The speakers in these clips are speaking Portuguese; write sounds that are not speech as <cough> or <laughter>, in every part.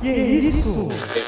Que isso?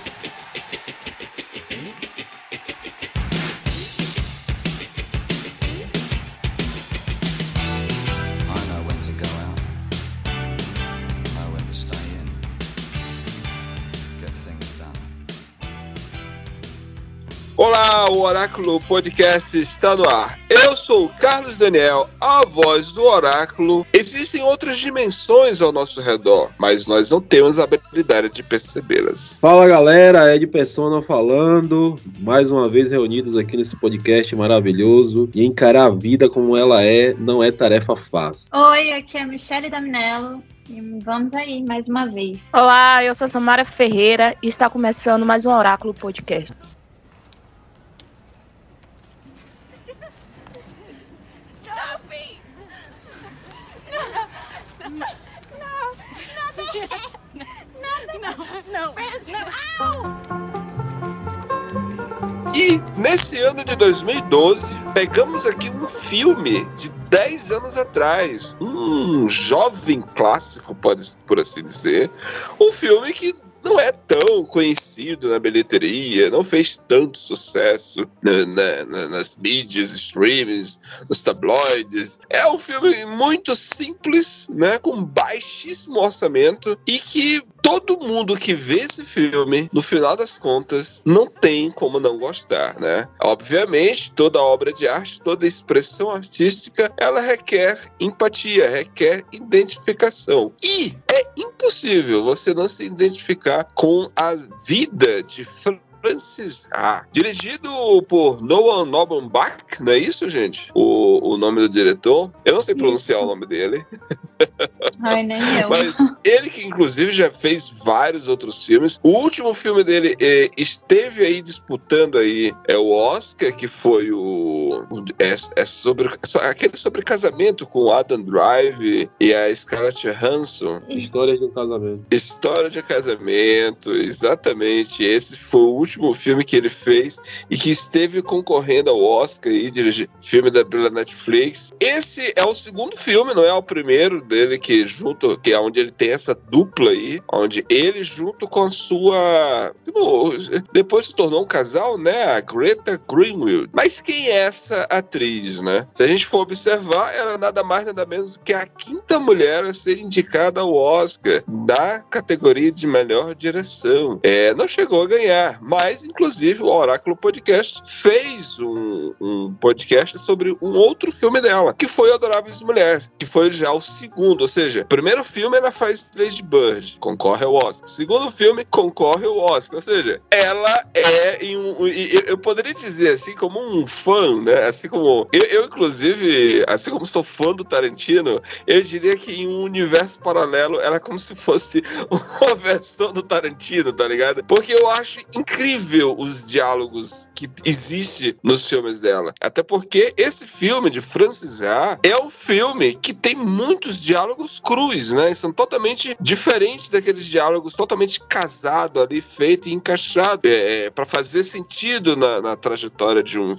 Oráculo Podcast está no ar. Eu sou o Carlos Daniel, a voz do Oráculo. Existem outras dimensões ao nosso redor, mas nós não temos a habilidade de percebê-las. Fala galera, Ed Persona falando, mais uma vez reunidos aqui nesse podcast maravilhoso. E encarar a vida como ela é não é tarefa fácil. Oi, aqui é a Michelle Daminello e vamos aí mais uma vez. Olá, eu sou Samara Ferreira e está começando mais um Oráculo Podcast. E nesse ano de 2012, pegamos aqui um filme de 10 anos atrás, um jovem clássico, pode, por assim dizer, um filme que não é tão conhecido na bilheteria, não fez tanto sucesso na- na- na- nas mídias, streams, nos tabloides. É um filme muito simples, né, com baixíssimo orçamento e que todo mundo que vê esse filme, no final das contas, não tem como não gostar, né? Obviamente, toda obra de arte, toda expressão artística, ela requer empatia, requer identificação. E é impossível você não se identificar com a vida de Francis Ha, dirigido por Noah Nobenbach, não é isso, gente? O, o nome do diretor. Eu não sei pronunciar Isso. o nome dele. <laughs> Ai, nem eu. Mas ele que inclusive já fez vários outros filmes. O último filme dele eh, esteve aí disputando aí é o Oscar, que foi o, o- é, é sobre so- aquele sobre casamento com o Adam Drive e a Scarlett Johansson. Histórias de um casamento. História de casamento, exatamente. Esse foi o último filme que ele fez e que esteve concorrendo ao Oscar aí, dirigi filme da pela Netflix. Esse é o segundo filme, não é o primeiro dele que junto, que é onde ele tem essa dupla aí, onde ele junto com sua no, depois se tornou um casal, né, a Greta Greenfield. Mas quem é essa atriz, né? Se a gente for observar, ela é nada mais nada menos que a quinta mulher a ser indicada ao Oscar na categoria de melhor direção. É, não chegou a ganhar, mas inclusive o Oráculo Podcast fez um, um podcast sobre um outro filme dela, que foi Adoráveis Mulher, que foi já o segundo, ou seja, o primeiro filme ela faz Lady Bird, concorre ao Oscar. Segundo filme concorre ao Oscar, ou seja, ela é em um, eu poderia dizer assim como um fã, né? Assim como eu, eu, inclusive, assim como sou fã do Tarantino, eu diria que em um universo paralelo ela é como se fosse <laughs> uma versão do Tarantino, tá ligado? Porque eu acho incrível os diálogos que existe nos filmes dela. Até porque esse filme de Francis Ha é um filme que tem muitos diálogos crus, né? São totalmente diferentes daqueles diálogos totalmente casado ali, feito e encaixado é, para fazer sentido na, na trajetória de um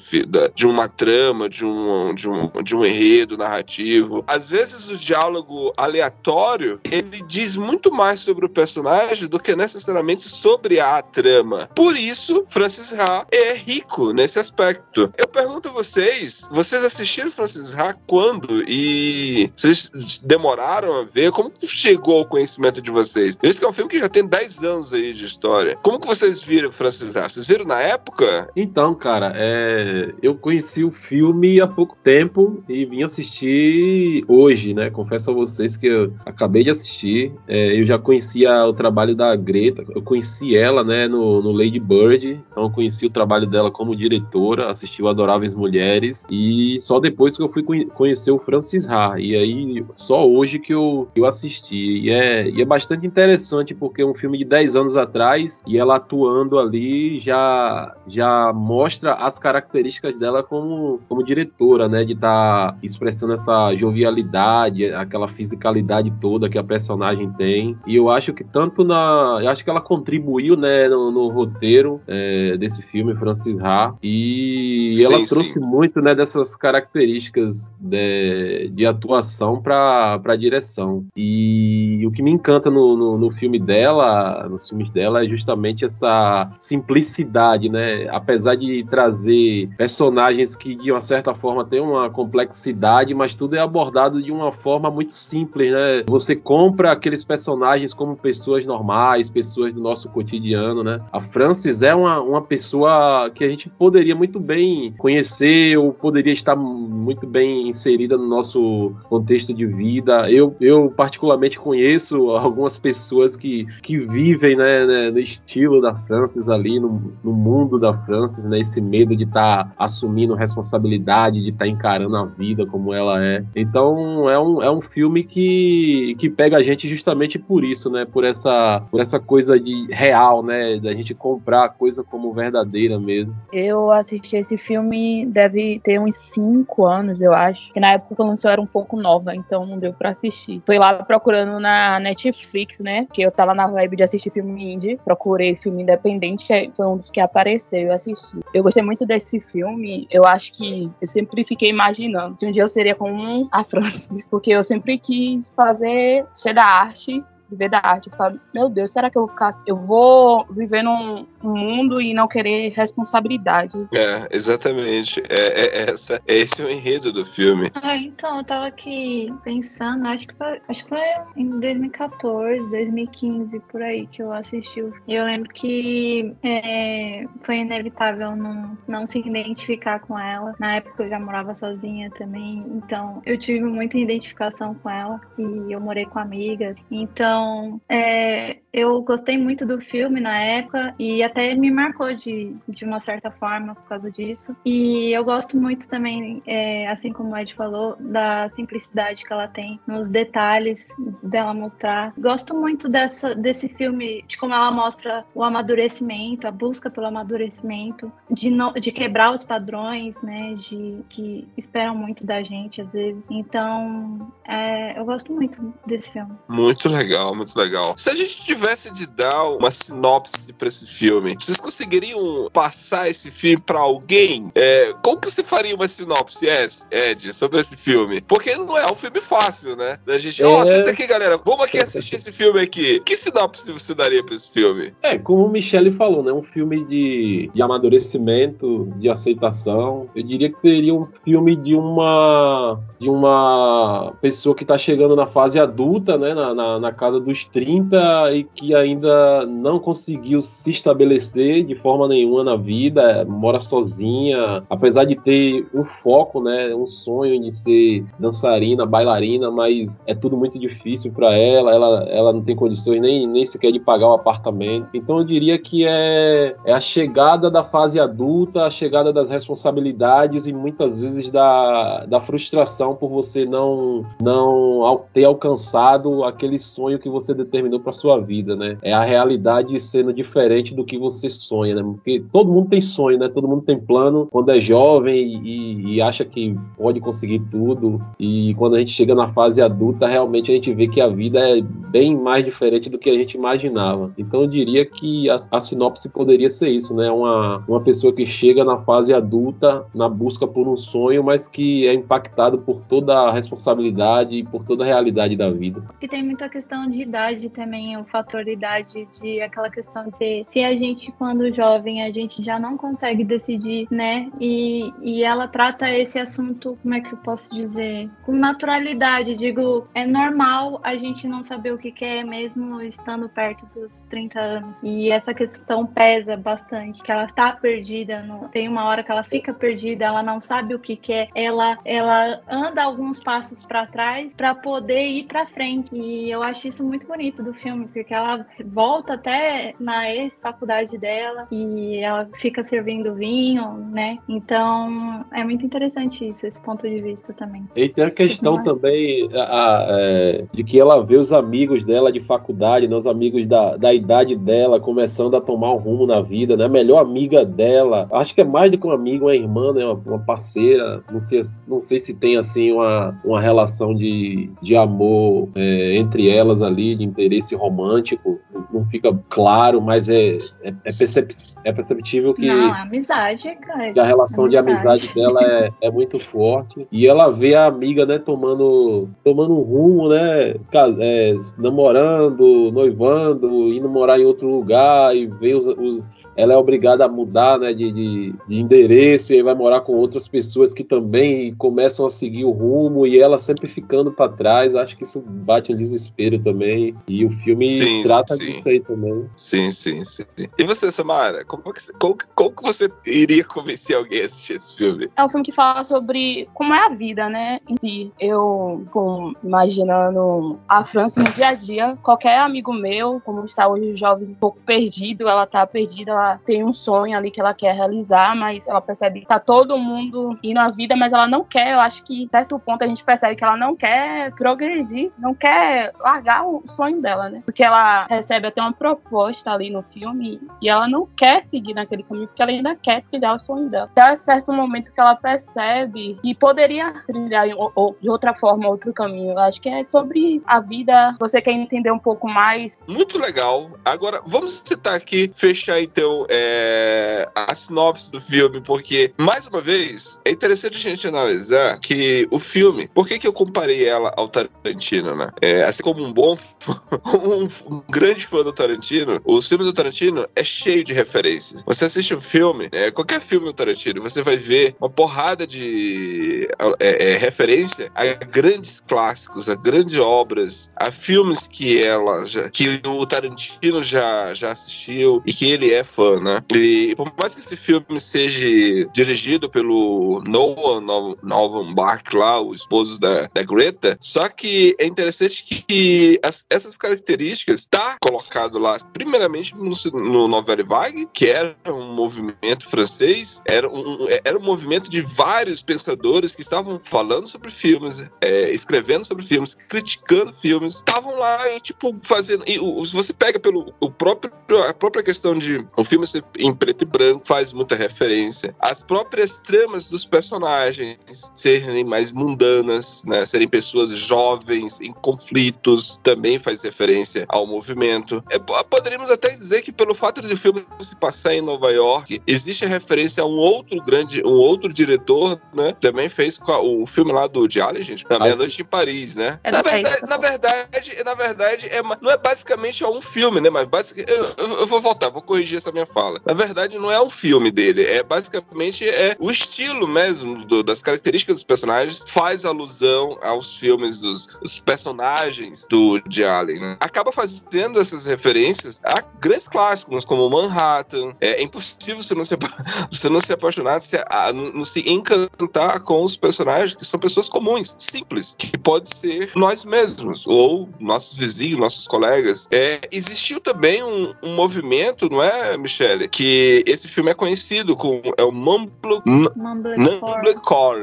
de uma trama, de um, de um de um enredo narrativo. Às vezes o diálogo aleatório ele diz muito mais sobre o personagem do que necessariamente sobre a trama. Por isso, Francis Ha é rico nesse aspecto. Eu pergunto a vocês, vocês assistiram Francis Ha quando? E vocês demoraram a ver? Como chegou ao conhecimento de vocês? Esse é um filme que já tem 10 anos aí de história. Como que vocês viram Francis Ha? Vocês viram na época? Então, cara, é, eu conheci o filme há pouco tempo e vim assistir hoje, né? Confesso a vocês que eu acabei de assistir. É, eu já conhecia o trabalho da Greta, eu conheci ela, né, no, no Lady Bird, então eu conheci o trabalho dela como diretora, assisti o Adoráveis Mulheres e só depois que eu fui conhecer o Francis Ha. E aí, só hoje que eu, eu assisti. E é, e é bastante interessante porque é um filme de 10 anos atrás e ela atuando ali já, já mostra as características dela como, como diretora, né? De estar tá expressando essa jovialidade, aquela fisicalidade toda que a personagem tem. E eu acho que tanto na. Eu acho que ela contribuiu, né, no, no roteiro é, desse filme, Francis Ha. E sim, ela trouxe sim. muito, né, dessas características de, de atuação para a direção. E o que me encanta no, no, no filme dela, nos filmes dela, é justamente essa simplicidade, né? Apesar de trazer personagens que de uma certa forma têm uma complexidade, mas tudo é abordado de uma forma muito simples, né? Você compra aqueles personagens como pessoas normais, pessoas do nosso cotidiano, né? A Francis é uma, uma pessoa que a gente poderia muito bem conhecer ou poderia estar muito bem inserida no nosso contexto de vida. Eu, eu particularmente conheço algumas pessoas que, que vivem né, né no estilo da Francis ali, no, no mundo da Francis, né? Esse medo de estar tá assumindo responsabilidade, de estar tá encarando a vida como ela é. Então é um, é um filme que, que pega a gente justamente por isso, né? Por essa, por essa coisa de real, né? Da gente comprar a coisa como verdadeira mesmo. Eu assisti esse filme, deve ter uns cinco anos, eu acho. Que na época que lançou era um pouco nova, então não deu pra assistir. Fui lá procurando na Netflix, né? Que eu tava na vibe de assistir filme indie. Procurei filme independente, foi um dos que apareceu e assisti. Eu gostei muito desse filme. Eu acho que eu sempre fiquei imaginando que um dia eu seria como <laughs> a Francis, porque eu sempre quis fazer ser da arte viver da arte. Eu falo, meu Deus, será que eu vou ficar. Eu vou viver num, mundo e não querer responsabilidade. É, exatamente. É, é, essa, é esse o enredo do filme. Ah, então, eu tava aqui pensando, acho que foi, acho que foi em 2014, 2015, por aí, que eu assisti. E eu lembro que é, foi inevitável não, não se identificar com ela. Na época eu já morava sozinha também, então eu tive muita identificação com ela e eu morei com amigas. Então, então, é, eu gostei muito do filme na época e até me marcou de, de uma certa forma por causa disso. E eu gosto muito também, é, assim como o Ed falou, da simplicidade que ela tem nos detalhes dela mostrar. Gosto muito dessa, desse filme, de como ela mostra o amadurecimento, a busca pelo amadurecimento, de, no, de quebrar os padrões, né, de que esperam muito da gente às vezes. Então, é, eu gosto muito desse filme. Muito legal legal, muito legal. Se a gente tivesse de dar uma sinopse para esse filme, vocês conseguiriam passar esse filme para alguém? É, como que você faria uma sinopse, Ed, sobre esse filme? Porque não é um filme fácil, né? Da gente, ó, é... oh, senta aqui, galera, vamos aqui assistir esse filme aqui. Que sinopse você daria para esse filme? É, como o Michele falou, né? Um filme de, de amadurecimento, de aceitação. Eu diria que seria um filme de uma de uma pessoa que tá chegando na fase adulta, né? Na, na, na casa dos 30 e que ainda não conseguiu se estabelecer de forma nenhuma na vida, mora sozinha, apesar de ter um foco, né, um sonho de ser dançarina, bailarina, mas é tudo muito difícil para ela, ela, ela não tem condições nem, nem sequer de pagar o apartamento. Então eu diria que é, é a chegada da fase adulta, a chegada das responsabilidades e muitas vezes da, da frustração por você não, não ter alcançado aquele sonho que você determinou para sua vida, né? É a realidade sendo diferente do que você sonha, né? Porque todo mundo tem sonho, né? Todo mundo tem plano quando é jovem e, e acha que pode conseguir tudo. E quando a gente chega na fase adulta, realmente a gente vê que a vida é bem mais diferente do que a gente imaginava. Então eu diria que a, a sinopse poderia ser isso, né? Uma, uma pessoa que chega na fase adulta na busca por um sonho, mas que é impactado por toda a responsabilidade e por toda a realidade da vida. E tem muita questão de idade também, o fator idade, de aquela questão de se a gente, quando jovem, a gente já não consegue decidir, né? E, e ela trata esse assunto, como é que eu posso dizer? Com naturalidade. Digo, é normal a gente não saber o que quer, mesmo estando perto dos 30 anos. E essa questão pesa bastante, que ela tá perdida. No... Tem uma hora que ela fica perdida, ela não sabe o que quer, ela, ela anda alguns passos para trás para poder ir para frente. E eu acho isso muito bonito do filme, porque ela volta até na ex-faculdade dela e ela fica servindo vinho, né? Então é muito interessante isso, esse ponto de vista também. E tem a questão também a, a, é, de que ela vê os amigos dela de faculdade, né, os amigos da, da idade dela começando a tomar um rumo na vida, né? A melhor amiga dela, acho que é mais do que um amigo, uma irmã, né? Uma, uma parceira, não sei, não sei se tem assim uma, uma relação de, de amor é, entre elas ali, de interesse romântico, não fica claro, mas é, é, é, percep é perceptível que. Não, a amizade, cara. Que a relação amizade. de amizade dela é, é muito forte. E ela vê a amiga, né, tomando, tomando um rumo, né? É, namorando, noivando, indo morar em outro lugar e ver os, os ela é obrigada a mudar né, de, de, de, endereço e aí vai morar com outras pessoas que também começam a seguir o rumo e ela sempre ficando para trás. Acho que isso bate um desespero também. E o filme sim, trata sim. disso aí também. Sim, sim, sim. E você, Samara, como, que, como, como que você iria convencer alguém a assistir esse filme? É um filme que fala sobre como é a vida, né? Em si. Eu, com, imaginando a França no dia a dia, qualquer amigo meu, como está hoje o jovem um pouco perdido, ela tá perdida, ela tem um sonho ali que ela quer realizar, mas ela percebe que tá todo mundo indo na vida, mas ela não quer. Eu acho que, em certo ponto, a gente percebe que ela não quer progredir, não quer largar o sonho dela, né? Porque ela recebe até uma proposta ali no filme e ela não quer seguir naquele caminho, porque ela ainda quer trilhar o sonho dela. Até certo momento que ela percebe que poderia trilhar ou, de outra forma outro caminho. Eu acho que é sobre a vida. Você quer entender um pouco mais? Muito legal. Agora, vamos citar aqui, fechar então é, a sinopse do filme, porque, mais uma vez, é interessante a gente analisar que o filme, por que, que eu comparei ela ao Tarantino, né? É, assim como um bom, <laughs> um, um, grande fã do Tarantino, os filmes do Tarantino é cheio de referências. Você assiste um filme, é, qualquer filme do Tarantino, você vai ver uma porrada de é, é referência a grandes clássicos, a grandes obras, a filmes que ela já, que o Tarantino já, já assistiu e que ele é fã, né? E por mais que esse filme seja dirigido pelo Noah Novenbach lá, o esposo da, da Greta, só que é interessante que as, essas características tá colocado lá, primeiramente no, no Nouvelle Vague, que era um movimento francês, era um, era um movimento de vários pensadores que estavam falando sobre filmes, é, escrevendo sobre filmes, criticando filmes, estavam lá e tipo fazendo. E, o, se você pega pelo o próprio a própria questão de o filme ser em preto e branco faz muita referência. As próprias tramas dos personagens serem mais mundanas, né? Serem pessoas jovens em conflitos também faz referência ao movimento. É, poderíamos até dizer que pelo fato de o filme se passar em Nova York, existe a referência a um outro grande, um outro diretor, né? Também fez o filme lá do Diário, gente, na Meia-Noite em Paris, né? É na, verdade, na verdade, na verdade, é, não é basicamente um filme, né? Mas basic, eu, eu, eu vou voltar, vou corrigir essa minha fala. Na verdade, não é um filme dele, é basicamente é o estilo mesmo do, das características dos personagens faz alusão aos filmes dos, personagens do de Allen. Né? Acaba fazendo essas referências a grandes clássicos como Manhattan. É, é impossível você não se, <laughs> você não se apaixonar, se, a, não se encantar com os personagens que são pessoas comuns, simples, que pode ser nós mesmos ou nossos vizinhos, nossos colegas. É, existiu também um, um movimento, não é, Michele, que esse filme é conhecido com é o Mumblecore,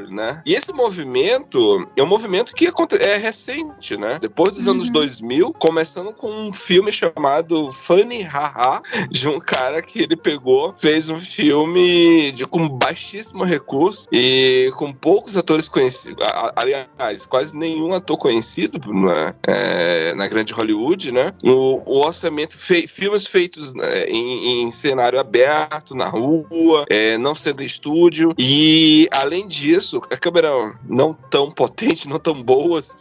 né? E esse movimento é um movimento que é recente, né? Depois dos uhum. anos 2000, começando com um filme chamado Funny Haha, de um cara que ele pegou, fez um filme de, com baixíssimo recurso e com poucos atores conhecidos. Aliás, quase nenhum ator conhecido né? é, na grande Hollywood, né? O, o orçamento, filmes feitos né, em, em cenário aberto, na rua, é, não sendo estúdio. E além disso, a câmera não tão potente, não tão boas.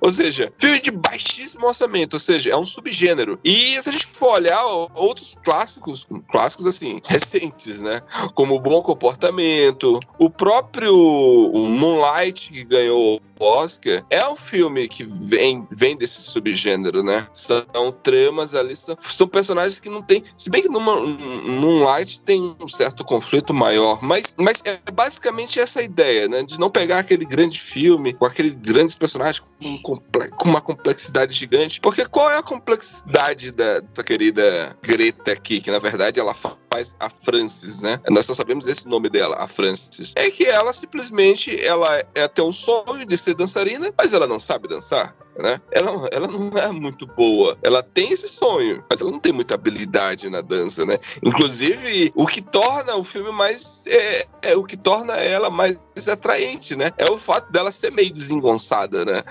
Ou seja, filme de baixíssimo orçamento, ou seja, é um subgênero. E se a gente for olhar outros clássicos, clássicos assim, recentes, né? Como o Bom Comportamento, o próprio Moonlight, que ganhou Oscar, é um filme que vem, vem desse subgênero, né? São tramas ali, são, são personagens que não tem. Se bem que numa, num Light tem um certo conflito maior, mas, mas é basicamente essa ideia, né? De não pegar aquele grande filme com aqueles grandes personagens com, com uma complexidade gigante. Porque qual é a complexidade da, da querida Greta aqui? Que na verdade ela faz a Francis, né? Nós só sabemos esse nome dela, a Francis. É que ela simplesmente ela é até um sonho de ser ser dançarina, mas ela não sabe dançar. Né? Ela, ela não é muito boa. Ela tem esse sonho, mas ela não tem muita habilidade na dança, né? Inclusive, o que torna o filme mais. É, é o que torna ela mais atraente, né? É o fato dela ser meio desengonçada, né?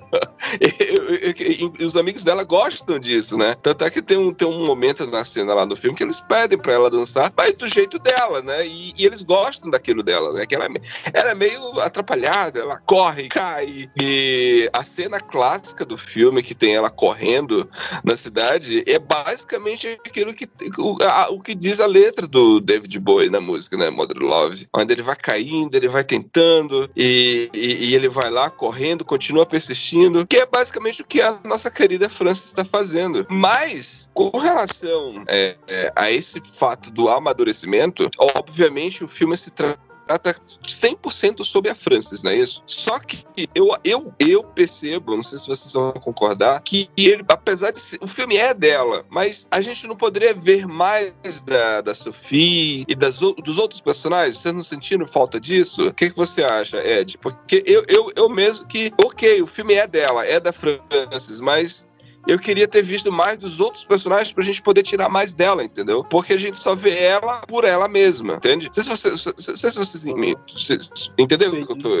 <laughs> e, os amigos dela gostam disso, né? Tanto é que tem um, tem um momento na cena lá no filme que eles pedem pra ela dançar, mas do jeito dela, né? E, e eles gostam daquilo dela, né? Que ela, é ela é meio atrapalhada, ela corre, cai. E a cena clássica do filme, que tem ela correndo na cidade, é basicamente aquilo que o, a, o que diz a letra do David Bowie na música, né? Modern Love. Onde ele vai caindo, ele vai tentando, e, e, e ele vai lá correndo, continua persistindo, que é basicamente o que a nossa querida França está fazendo. Mas, com relação é, é, a esse fato do amadurecimento, obviamente o filme se trata trata 100% sobre a Francis, não é isso? Só que eu, eu, eu percebo, não sei se vocês vão concordar, que ele, apesar de ser, o filme é dela, mas a gente não poderia ver mais da, da Sophie e das, dos outros personagens? Vocês não sentindo falta disso? O que, que você acha, Ed? Porque eu, eu, eu mesmo que, ok, o filme é dela, é da Francis, mas eu queria ter visto mais dos outros personagens pra gente poder tirar mais dela, entendeu? Porque a gente só vê ela por ela mesma, entende? Não sei se vocês, se, se vocês entenderam o que eu tô...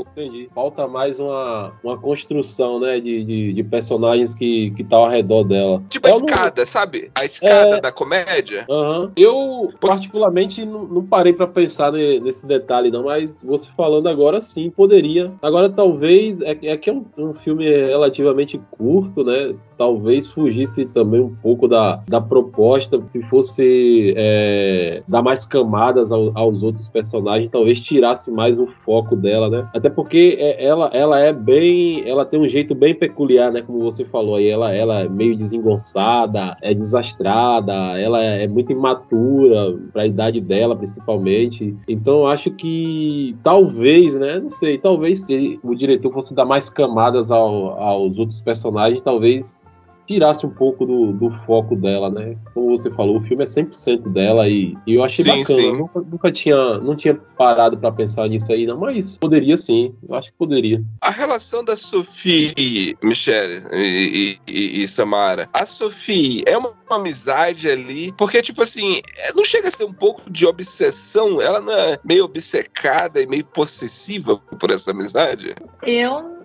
Entendi. Falta mais uma, uma construção, né, de, de, de personagens que, que tá ao redor dela. Tipo a escada, não... sabe? A escada é... da comédia. Uhum. Eu, particularmente, não, não parei para pensar nesse detalhe, não, mas você falando agora, sim, poderia. Agora, talvez, é, é que é um, um filme relativamente curto, né? Talvez fugisse também um pouco da, da proposta, se fosse é, dar mais camadas ao, aos outros personagens, talvez tirasse mais o foco dela, né? Até porque é, ela, ela é bem. Ela tem um jeito bem peculiar, né? Como você falou aí, ela, ela é meio desengonçada, é desastrada, ela é, é muito imatura para a idade dela, principalmente. Então, acho que talvez, né? Não sei, talvez se o diretor fosse dar mais camadas ao, aos outros personagens, talvez tirasse um pouco do, do, foco dela, né? Como você falou, o filme é 100% dela e, e eu achei sim, bacana. Sim. Nunca, nunca, tinha, não tinha parado para pensar nisso aí, não, mas poderia sim, eu acho que poderia. A relação da Sophie, Michelle e, e, e Samara, a Sophie é uma, uma, amizade ali, porque, tipo assim, não chega a ser um pouco de obsessão, ela não é meio obcecada e meio possessiva por essa amizade? Eu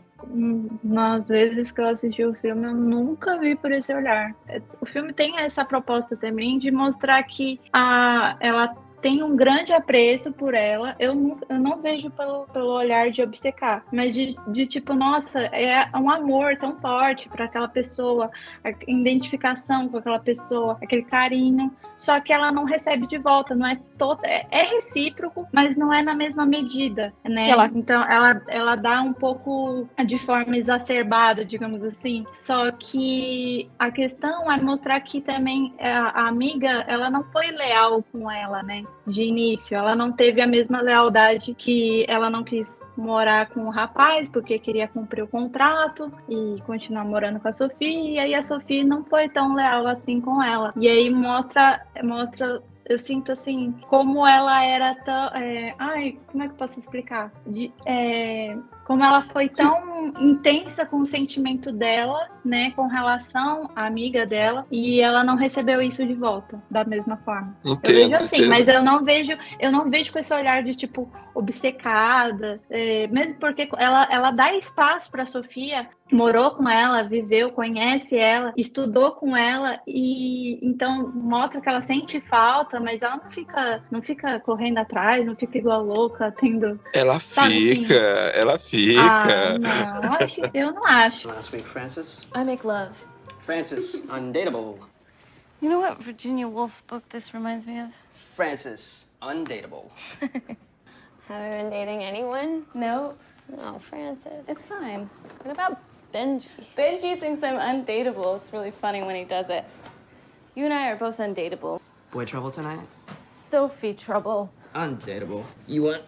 nas vezes que eu assisti o filme, eu nunca vi por esse olhar. É, o filme tem essa proposta também de mostrar que a, ela tem um grande apreço por ela. Eu não, eu não vejo pelo, pelo olhar de obcecar, mas de, de tipo, nossa, é um amor tão forte para aquela pessoa, a identificação com aquela pessoa, aquele carinho. Só que ela não recebe de volta, não é todo, é, é recíproco, mas não é na mesma medida, né? Ela... Então ela, ela dá um pouco de forma exacerbada, digamos assim. Só que a questão é mostrar que também a, a amiga, ela não foi leal com ela, né? De início. Ela não teve a mesma lealdade que ela não quis morar com o rapaz porque queria cumprir o contrato e continuar morando com a Sofia. E aí a Sofia não foi tão leal assim com ela. E aí mostra mostra eu sinto assim como ela era tão é, ai como é que eu posso explicar de, é, como ela foi tão intensa com o sentimento dela, né, com relação à amiga dela, e ela não recebeu isso de volta da mesma forma. Entendo, eu vejo assim, entendo. mas eu não vejo, eu não vejo com esse olhar de tipo obcecada, é, mesmo porque ela, ela dá espaço para Sofia, morou com ela, viveu, conhece ela, estudou com ela e então mostra que ela sente falta, mas ela não fica, não fica correndo atrás, não fica igual louca, tendo. Ela Sabe, fica, ela fica. Ah, não, acho, eu não acho. Last week, Francis. I make love. Francis, undateable. You know what Virginia Woolf book this reminds me of? Francis, undateable. <laughs> Have you been dating anyone? No, No, Francis. it's fine. What about Benji? Benji thinks I'm undateable. It's really funny when he does it. You and I are both undateable. Boy trouble tonight? Sophie trouble. Undateable. You want?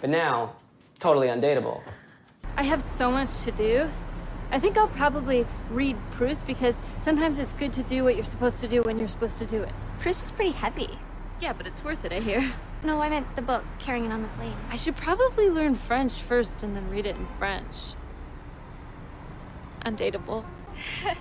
But now, totally undateable. I have so much to do. I think I'll probably read Proust because sometimes it's good to do what you're supposed to do when you're supposed to do it. Proust is pretty heavy. Yeah, but it's worth it, I hear. No, I meant the book, Carrying It on the Plane. I should probably learn French first and then read it in French. Undateable. <laughs>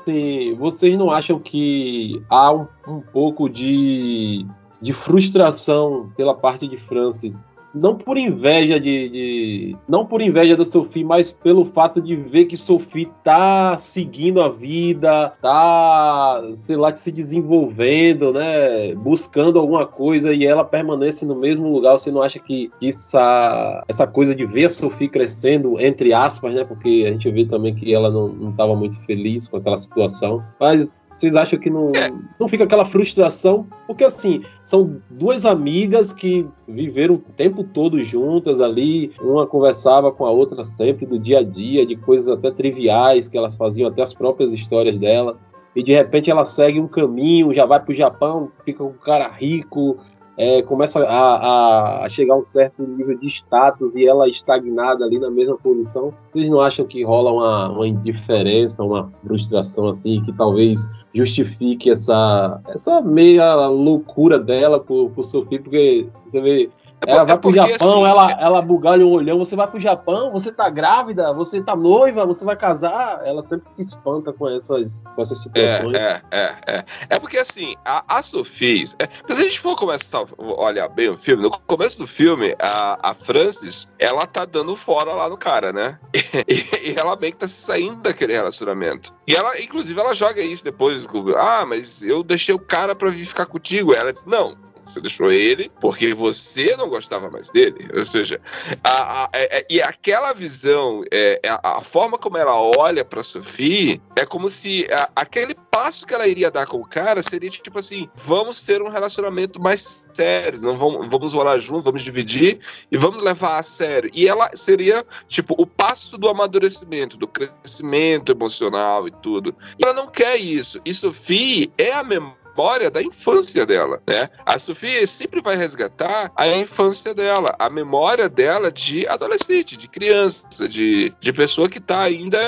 Assim, vocês não acham que há um, um pouco de, de frustração pela parte de Francis? Não por inveja de, de- Não por inveja da Sophie, mas pelo fato de ver que Sophie tá seguindo a vida, tá, sei lá, se desenvolvendo, né? Buscando alguma coisa e ela permanece no mesmo lugar. Você não acha que essa, essa coisa de ver a Sophie crescendo, entre aspas, né? Porque a gente vê também que ela não, não tava muito feliz com aquela situação. Mas vocês acham que não, É. não fica aquela frustração? Porque assim, são duas amigas que viveram o tempo todo juntas ali, uma conversava com a outra sempre do dia a dia, de coisas até triviais que elas faziam, até as próprias histórias dela. E de repente ela segue um caminho, já vai pro Japão, fica com um cara rico, é, começa a, a- chegar a um certo nível de status e ela estagnada ali na mesma posição. Vocês não acham que rola uma, uma indiferença, uma frustração assim, que talvez justifique essa, essa meia loucura dela por, por? Porque você vê. É Ela por- vai é pro Japão, assim, ela, ela bugalha um olhão, você vai pro Japão, você tá grávida, você tá noiva, você vai casar. Ela sempre se espanta com essas, com essas situações. É, é, é, é. É porque assim, a, a Sophie. É, mas se a gente for começar a olhar bem o filme, no começo do filme, a, a Frances, ela tá dando fora lá no cara, né? <laughs> E, e ela bem que tá se saindo daquele relacionamento. E ela, inclusive, ela joga isso depois. Ah, mas eu deixei o cara pra vir ficar contigo. Ela disse, não. Você deixou ele porque você não gostava mais dele. Ou seja, a- a- é- é- e aquela visão, é, é a, a forma como ela olha pra Sophie, é como se a- aquele passo que ela iria dar com o cara seria tipo assim: vamos ter um relacionamento mais sério, não vamos, vamos morar junto, vamos dividir e vamos levar a sério. E ela seria tipo o passo do amadurecimento, do crescimento emocional e tudo. E ela não quer isso. E Sophie é a memória memória da infância dela, né? A Sofia sempre vai resgatar a infância dela, a memória dela de adolescente, de criança, de, de pessoa que tá ainda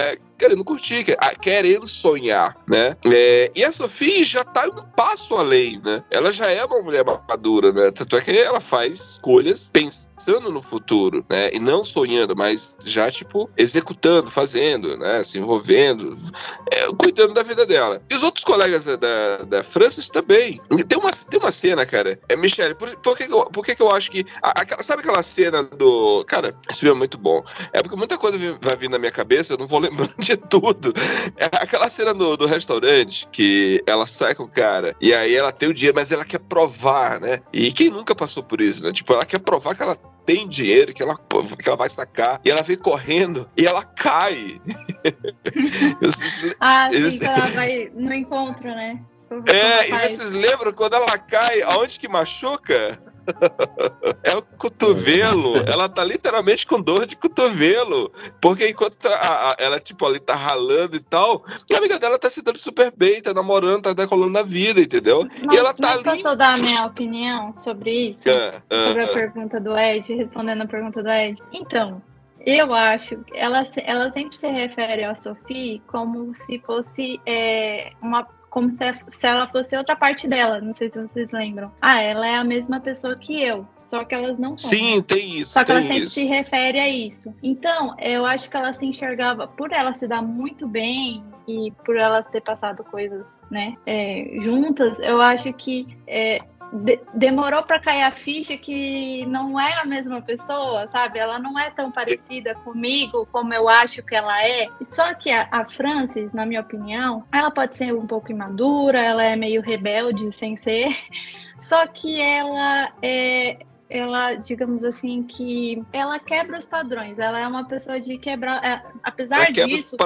querendo curtir, ah, querendo sonhar, né? É, e a Sofia já tá um passo além, né? Ela já é uma mulher madura, né? Tanto é que ela faz escolhas pensando no futuro, né? E não sonhando, mas já, tipo, executando, fazendo, né? Se envolvendo, é, cuidando da vida dela. E os outros colegas da, da, Francis também. Tem uma, tem uma cena, cara. É, Michelle, por, por, que, eu, por que, eu acho que. a- aquela- sabe aquela cena do. Cara, esse filme é muito bom. É porque muita coisa vai vir na minha cabeça, eu não vou <laughs> lembrando de tudo. É aquela cena do, do restaurante que ela sai com o cara e aí ela tem o dinheiro, mas ela quer provar, né? E quem nunca passou por isso, né? Tipo, ela quer provar que ela tem dinheiro, que ela, que ela vai sacar, e ela vem correndo e ela cai. <laughs> <laughs> Ah, sim, ela vai no encontro, né? É, e vocês lembram quando ela cai, aonde que machuca? <laughs> é o cotovelo. Ela tá literalmente com dor de cotovelo. Porque enquanto a- a- ela, tipo, ali tá ralando e tal, a amiga dela tá se dando super bem, tá namorando, tá decolando na vida, entendeu? Mas, e ela tá mas ali. posso dar a minha opinião sobre isso? Ah, ah, sobre a ah. pergunta do Ed, respondendo a pergunta do Ed. Então, eu acho que ela, ela sempre se refere a Sophie como se fosse é, uma, como se, se ela fosse outra parte dela. Não sei se vocês lembram. Ah, ela é a mesma pessoa que eu. Só que elas não são. Sim, tem isso. Só que ela sempre isso. se refere a isso. Então, eu acho que ela se enxergava, por ela se dar muito bem e por elas ter passado coisas, né, é, juntas, eu acho que é, de- demorou para cair a ficha que não é a mesma pessoa, sabe? Ela não é tão parecida comigo como eu acho que ela é. Só que a, a Frances, na minha opinião, ela pode ser um pouco imadura, ela é meio rebelde sem ser. <laughs> Só que ela é ela, digamos assim, que ela quebra os padrões. Ela é uma pessoa de quebrar, é, apesar Ela disso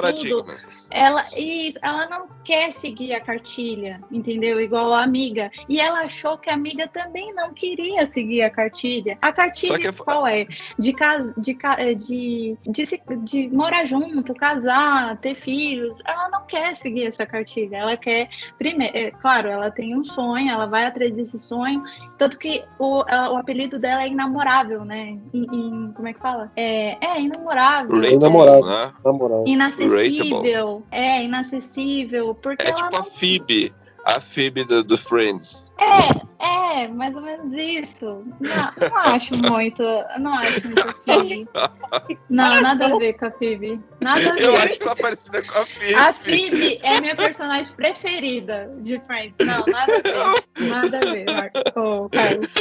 tudo, ela, isso, ela não quer seguir a cartilha, entendeu? Igual a amiga. E ela achou que a amiga também não queria seguir a cartilha. A cartilha que é- qual é? De, cas, de, ca- eh, de, de, se- de morar junto, casar, ter filhos. Ela não quer seguir essa cartilha. Ela quer, primeiro, é, claro, ela tem um sonho, ela vai atrás desse sonho. Tanto que o, a- o apelido dela é inamorável, né? Em, em- como é que fala? É, é inamorável. Namorável. né? Namoral. Inacessível. É, inacessível. Porque É ela tipo a Phoebe. A Phoebe do, do Friends. É, é, mais ou menos isso. Não, não acho muito. Não acho muito a Phoebe. Não, nada a ver com a Phoebe. Nada a ver. Eu acho ela parecida com a Phoebe. A Phoebe é minha personagem preferida de Friends. Não, nada a ver. Nada a ver, Marco. Ô, Carlos.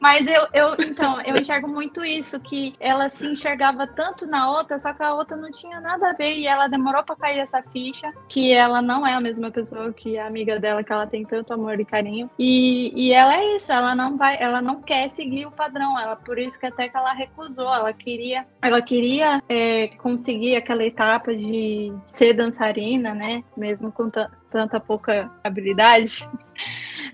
Mas eu, eu, então, eu enxergo muito isso, que ela se enxergava tanto na outra, só que a outra não tinha nada a ver e ela demorou pra cair essa ficha, que ela não é a mesma pessoa que a amiga dela, que ela tem tanto amor e carinho. E, e ela é isso, ela não vai, ela não quer seguir o padrão, ela por isso que até que ela recusou, ela queria, ela queria é, conseguir aquela etapa de ser dançarina, né? Mesmo com ta- tanta pouca habilidade. <laughs>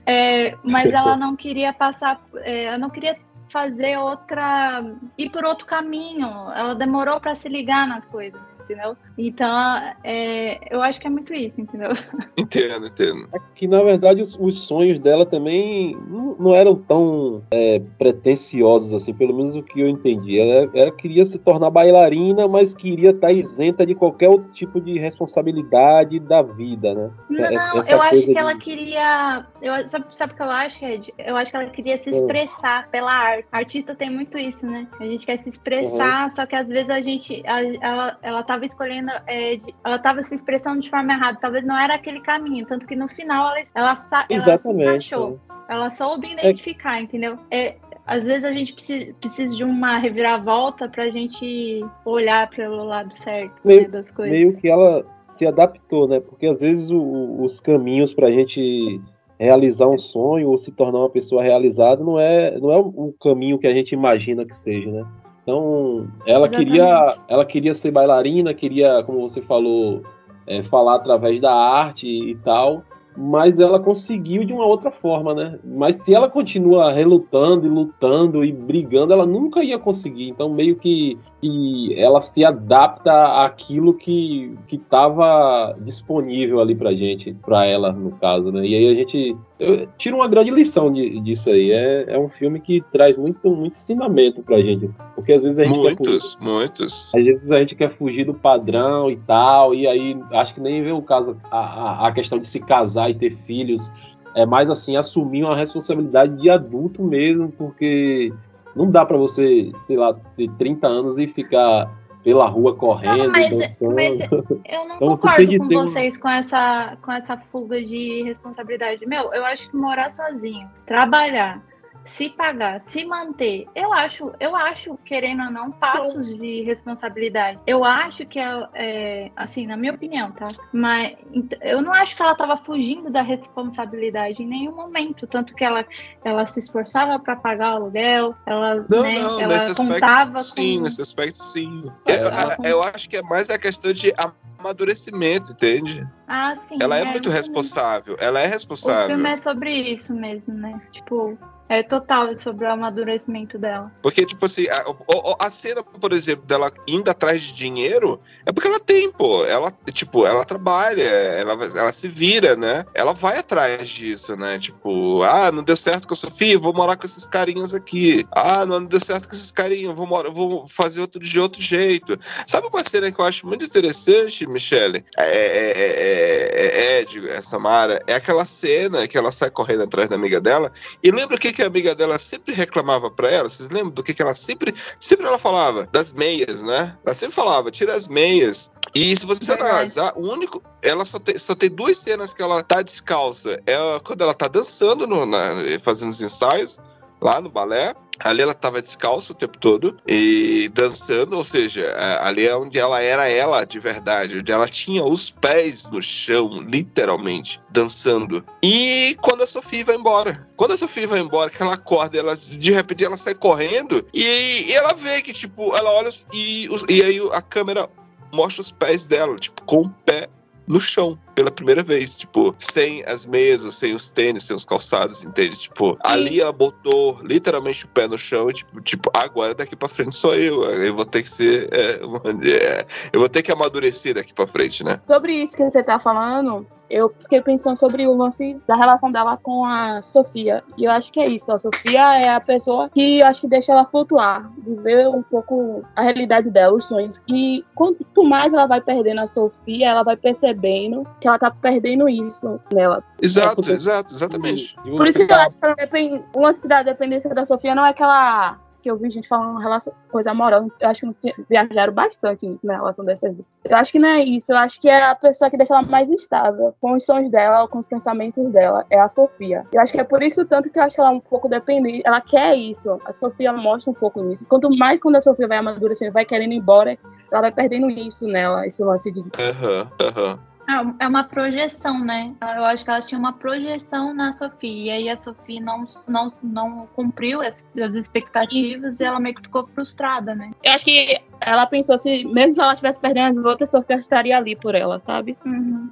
É, mas ela <laughs> não queria passar, é, ela não queria fazer outra, ir por outro caminho. Ela demorou para se ligar nas coisas, entendeu? Então, é, eu acho que é muito isso, entendeu? <laughs> Entendo, entendo. É que na verdade os, os sonhos dela também não, não eram tão é, pretensiosos assim, pelo menos o que eu entendi. Ela, ela queria se tornar bailarina, mas queria estar isenta de qualquer outro tipo de responsabilidade da vida, né? Não, Essa- essa eu acho que de- ela queria. Eu, sabe, sabe o que eu acho, Ed? Eu acho que ela queria se Hum. expressar pela arte. Artista tem muito isso, né? A gente quer se expressar, só que às vezes a gente. a- ela, ela tava escolhendo. é, de- ela tava se expressando de forma errada. Talvez não era aquele caminho. Tanto que no final ela, ela, ela se encaixou. Ela soube identificar, entendeu? É, às vezes a gente precisa, precisa de uma reviravolta pra gente olhar pelo lado certo né, Meio- das coisas. meio que ela se adaptou, né? Porque às vezes o- os caminhos pra gente realizar um sonho ou se tornar uma pessoa realizada não é não é o caminho que a gente imagina que seja, né? Então, ela Exatamente. queria ela queria ser bailarina, queria, como você falou, é, falar através da arte e tal, mas ela conseguiu de uma outra forma, né? Mas se ela continua relutando e lutando e brigando, ela nunca ia conseguir. Então, meio que, que ela se adapta àquilo que que estava disponível ali pra gente, pra ela, no caso, né? E aí a gente eu tiro uma grande lição de- disso aí. É, é um filme que traz muito, muito ensinamento pra gente. Porque às vezes a gente fugir- Muitos, muitos. às vezes a gente quer fugir do padrão e tal, e aí acho que nem vê o caso, a, a, a questão de se casar e ter filhos. É mais assim, assumir uma responsabilidade de adulto mesmo, porque não dá pra você, sei lá, ter 30 anos e ficar pela rua correndo, Não, mas- dançando. mas <laughs> Eu não Então você concordo que com ter um- vocês com essa, com essa fuga de responsabilidade. Meu, eu acho que morar sozinho, trabalhar, se pagar, se manter, eu acho, eu acho, querendo ou não, passos de responsabilidade. Eu acho que é, é, assim, na minha opinião, tá? Mas eu não acho que ela tava fugindo da responsabilidade em nenhum momento. Tanto que ela, ela se esforçava para pagar o aluguel, ela, Não, né, não, ela nesse contava aspecto sim, com. nesse aspecto sim. Ela- Eu, eu acho que é mais a questão de amadurecimento, entende? Ah, sim. Ela é, é, muito responsável, ela é O responsável. filme é sobre isso mesmo, né? Tipo, É total sobre o amadurecimento dela. Porque, tipo assim, a, a- cena, por exemplo, dela indo atrás de dinheiro, é porque ela tem, pô. Ela, tipo, ela trabalha, ela, ela se vira, né? Ela vai atrás disso, né? Tipo, ah, não deu certo com a Sofia, vou morar com esses carinhas aqui. Ah, não deu certo com esses carinhas, vou, morar, vou fazer outro de outro jeito. Sabe uma cena que eu acho muito interessante, Michele? É, é, é, é, é, Ed, é Samara, é aquela cena que ela sai correndo atrás da amiga dela e lembra o que, que a amiga dela sempre reclamava pra ela? Vocês lembram do que, que ela sempre. Sempre ela falava? Das meias, né? Ela sempre falava, tira as meias. E se você analisar, o único. Ela só tem, só tem duas cenas que ela tá descalça. É quando ela tá dançando, no- na- fazendo os ensaios, lá no balé. Ali ela tava descalça o tempo todo e dançando, ou seja, é, ali é onde ela era ela de verdade, onde ela tinha os pés no chão, literalmente, dançando. E quando a Sofia vai embora, quando a Sofia vai embora, que ela acorda, ela de repente ela sai correndo e, e ela vê que tipo, ela olha e, e aí a câmera mostra os pés dela, tipo, com o pé no chão pela primeira vez, tipo, sem as meias, ou sem os tênis, sem os calçados, entende? Tipo, ali ela botou literalmente o pé no chão, e, tipo, tipo, agora daqui pra frente sou eu, eu vou ter que ser, é, <laughs> é, eu vou ter que amadurecer daqui pra frente, né? Sobre isso que você tá falando, eu fiquei pensando sobre o lance da relação dela com a Sofia. E eu acho que é isso. A Sofia é a pessoa que eu acho que deixa ela flutuar, viver um pouco a realidade dela, os sonhos. E quanto mais ela vai perdendo a Sofia, ela vai percebendo que ela tá perdendo isso nela. Exato, porque- exato, exatamente. E Por isso que eu acho que o lance da dependência da Sofia não é aquela que eu vi gente falando relação, coisa amorosa. Eu acho que viajaram bastante nisso na relação dessas duas. Eu acho que não é isso. Eu acho que é a pessoa que deixa ela mais estável com os sonhos dela, com os pensamentos dela. É a Sofia. Eu acho que é por isso tanto que eu acho que ela é um pouco dependente. Ela quer isso. A Sofia mostra um pouco nisso. Quanto mais quando a Sofia vai amadurecendo, vai querendo ir embora, ela vai perdendo isso nela, esse lance de Aham, aham. É é uma projeção, né? Eu acho que ela tinha uma projeção na Sofia. E aí a Sofia não, não, não cumpriu as, as expectativas e ela meio que ficou frustrada, né? Eu acho que ela pensou se, mesmo se ela estivesse perdendo as outras, a Sofia estaria ali por ela, sabe?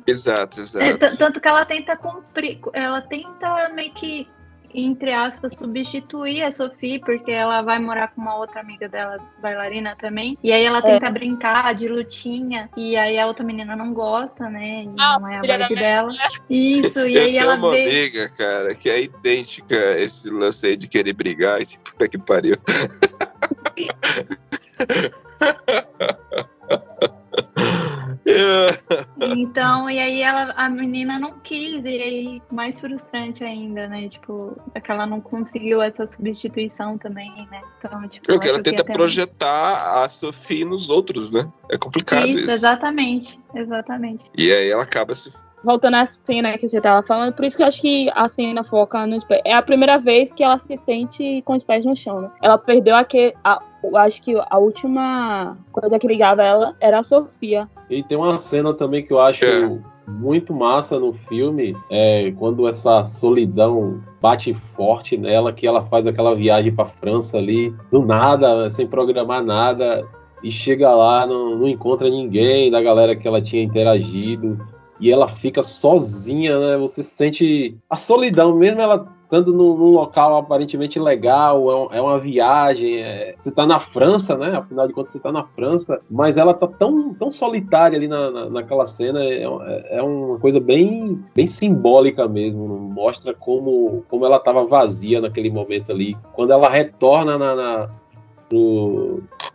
Exato, É, exato. t- tanto que ela tenta cumprir, ela tenta meio que, entre aspas, substituir a Sophie, porque ela vai morar com uma outra amiga dela, bailarina também. E aí ela tenta É. brincar de lutinha, e aí a outra menina não gosta, né? E Ah, não é a vibe dela. <laughs> Isso, e aí ela uma vê. amiga, cara, que é idêntica a esse lance aí de querer brigar. e Puta que pariu. <laughs> <laughs> Então, e aí ela, a menina não quis, e aí mais frustrante ainda, né? Tipo, é que ela não conseguiu essa substituição também, né? Então, tipo, a ela Sofia tenta projetar a Sophie nos outros, né? É complicado Isso, isso. exatamente, exatamente. E aí ela acaba se. Voltando à cena que você tava falando, por isso que eu acho que a cena foca nos pés. É a primeira vez que ela se sente com os pés no chão, né? Ela perdeu aquele. A, eu acho que a última coisa que ligava ela era a Sofia. E tem uma cena também que eu acho É. muito massa no filme, é quando essa solidão bate forte nela, que ela faz aquela viagem pra França ali, do nada, sem programar nada, e chega lá, não, não encontra ninguém da galera que ela tinha interagido, e ela fica sozinha, né? Você sente a solidão, mesmo ela estando num, num local aparentemente legal, é, um- é uma viagem, é- você tá na França, né? Afinal de contas, você tá na França, mas ela tá tão, tão solitária ali na, na- naquela cena, é, é- é uma coisa bem, bem simbólica mesmo, mostra como, como ela tava vazia naquele momento ali. Quando ela retorna na, na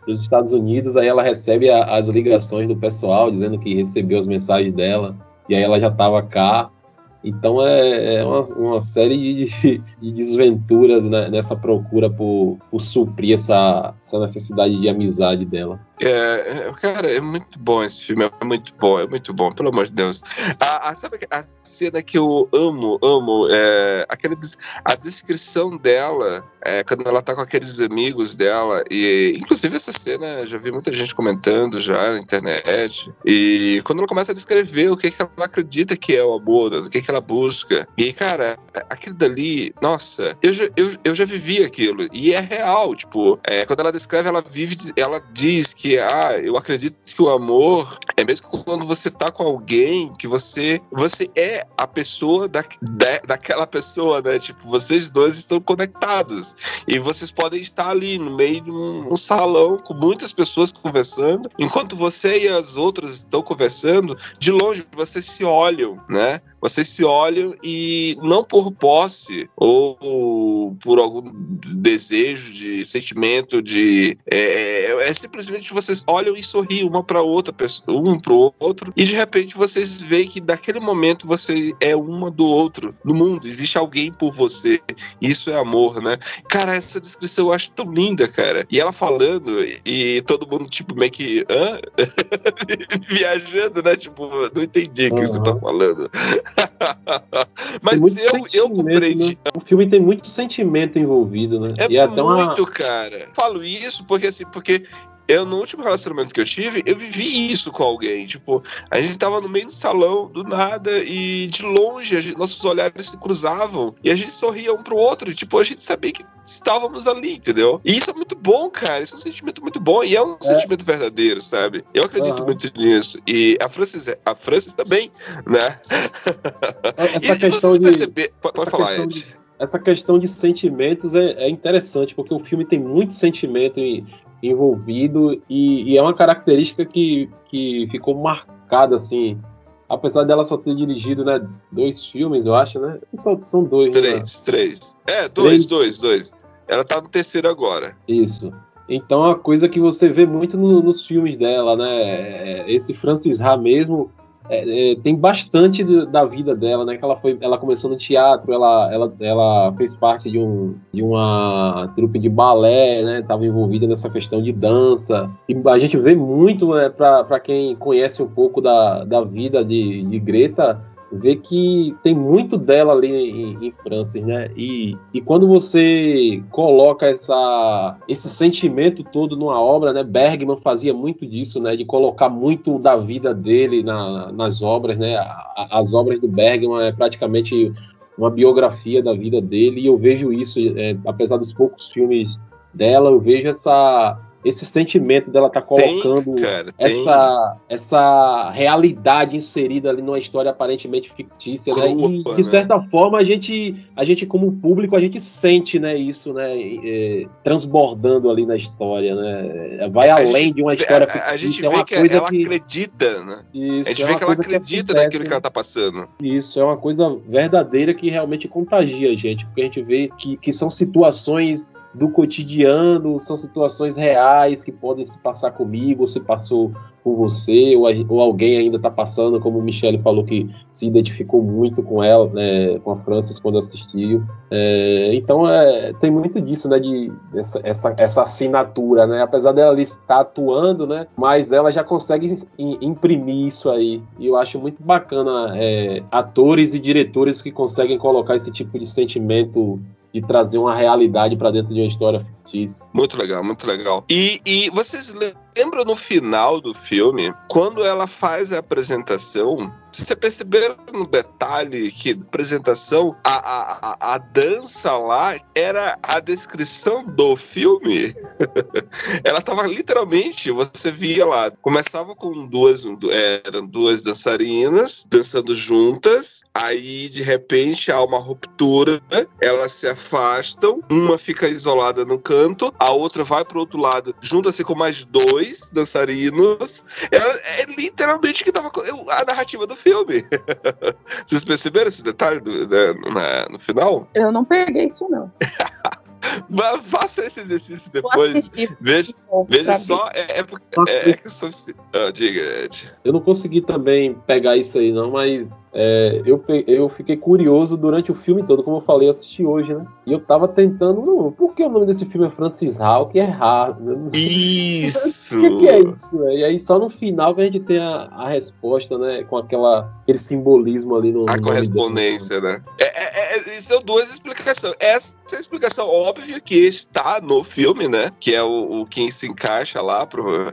pros Estados Unidos, aí ela recebe a- as ligações do pessoal dizendo que recebeu as mensagens dela, e aí ela já tava cá. Então é, é uma, uma série de, de desventuras né, nessa procura por, por suprir essa, essa necessidade de amizade dela. É, é, cara, é muito bom esse filme, é muito bom, é muito bom, pelo amor de Deus. A, a- sabe a cena que eu amo, amo, é aquela, a descrição dela, é, quando ela tá com aqueles amigos dela, e inclusive essa cena, já vi muita gente comentando já na internet, e quando ela começa a descrever o que, que ela acredita que é o amor, o que, que ela busca, e cara, aquilo dali, nossa, eu já, eu, eu já vivi aquilo, e é real, tipo, é, quando ela descreve, ela vive, ela diz que, ah, eu acredito que o amor É mesmo quando você tá com alguém que você você é a pessoa da, da, daquela pessoa, né? Tipo, vocês dois estão conectados e vocês podem estar ali no meio de um, um salão com muitas pessoas conversando, enquanto você e as outras estão conversando, de longe vocês se olham, né? Vocês se olham e não por posse ou por algum desejo de sentimento de é, é simplesmente vocês olham e sorriem uma para outra um para o outro e de repente vocês veem que naquele momento você é uma do outro no mundo. Existe alguém por você. Isso é amor né? Cara essa descrição eu acho tão linda cara. E ela falando e todo mundo tipo meio que Hã? <laughs> viajando né? Tipo não entendi o que uhum. você tá falando <laughs> Mas eu, eu compreendi. Né? O filme tem muito sentimento envolvido, né? É, é muito, uma... cara. Falo isso porque assim, porque eu, no último relacionamento que eu tive, eu vivi isso com alguém. Tipo, a gente tava no meio do salão, do nada, e de longe gente, nossos olhares se cruzavam e a gente sorria um pro outro. E, tipo, a gente sabia que estávamos ali, entendeu? E isso é muito bom, cara. Isso é um sentimento muito bom e é um é. sentimento verdadeiro, sabe? Eu acredito uhum. muito nisso. E a Francis, a Francis também, né? <laughs> Essa e, questão de. Perceber... Pode, pode falar, Ed. De essa questão de sentimentos é, é, interessante, porque o filme tem muito sentimento em, envolvido e, e, é uma característica que, que ficou marcada assim apesar dela só ter dirigido né dois filmes eu acho né? Só são dois três né? três é dois três. dois dois. Ela tá no terceiro agora. Isso. Então a coisa que você vê muito no, nos filmes dela né? É, esse Francis Ha mesmo é, é, tem bastante da vida dela, né? Que ela foi, ela começou no teatro, ela, ela, ela fez parte de, um, de uma trupe de balé, né? Estava envolvida nessa questão de dança. E a gente vê muito, né, para quem conhece um pouco da, da vida de, de Greta, vê que tem muito dela ali em, em Francis, né? E, e quando você coloca essa, esse sentimento todo numa obra, né? Bergman fazia muito disso, né? De colocar muito da vida dele na, nas obras, né? as obras do Bergman é praticamente uma biografia da vida dele e eu vejo isso, é, apesar dos poucos filmes dela, eu vejo essa esse sentimento dela tá colocando tem, cara, essa, essa realidade inserida ali numa história aparentemente fictícia, Crua, né? E, de né? certa né? forma a gente, a gente como público a gente sente, né, isso, né, é, transbordando ali na história, né? Vai a além gente, de uma história fictícia. A, a gente é vê é que ela que... acredita, né? Isso, a gente é vê que ela acredita que naquilo que ela tá passando. Isso é uma coisa verdadeira que realmente contagia a gente, porque a gente vê que, que são situações do cotidiano, são situações reais que podem se passar comigo, ou se passou com você, ou, ou alguém ainda está passando, como o Michele falou que se identificou muito com ela, né, com a Francis quando assistiu. É, então é, tem muito disso, né, de essa, essa, essa, assinatura, né, apesar dela estar atuando, né, mas ela já consegue imprimir isso aí. E eu acho muito bacana é, atores e diretores que conseguem colocar esse tipo de sentimento de trazer uma realidade para dentro de uma história fictícia. Muito legal, muito legal. E, e vocês lembram no final do filme, quando ela faz a apresentação, você perceberam no detalhe que apresentação, a, a, a, dança lá era a descrição do filme? <laughs> ela tava literalmente, você via lá, começava com duas, eram duas dançarinas dançando juntas, aí de repente há uma ruptura, elas se afastam, uma fica isolada no canto, a outra vai pro outro lado, junta-se com mais dois dançarinos. É, é literalmente que tava a narrativa do filme. <laughs> Vocês perceberam esse detalhe do, né, na, no final? Eu não peguei isso, não. <laughs> Faça esse exercício depois. Veja, veja só. É, é, é, é que eu sou. Ah, diga, Ed. Eu não consegui também pegar isso aí, não, mas é, eu, eu fiquei curioso durante o filme todo, como eu falei, eu assisti hoje, né? E eu tava tentando, não, por que o nome desse filme é Francis Hall, que é raro? Né? Isso! <laughs> O que, que, é isso? Né? E aí só no final que a gente tem a, a resposta, né? Com aquela, aquele simbolismo ali no. A correspondência, né? É, é, é é, são duas explicações. Essa é a explicação óbvia que está no filme, né? Que é o, o que se encaixa lá pro,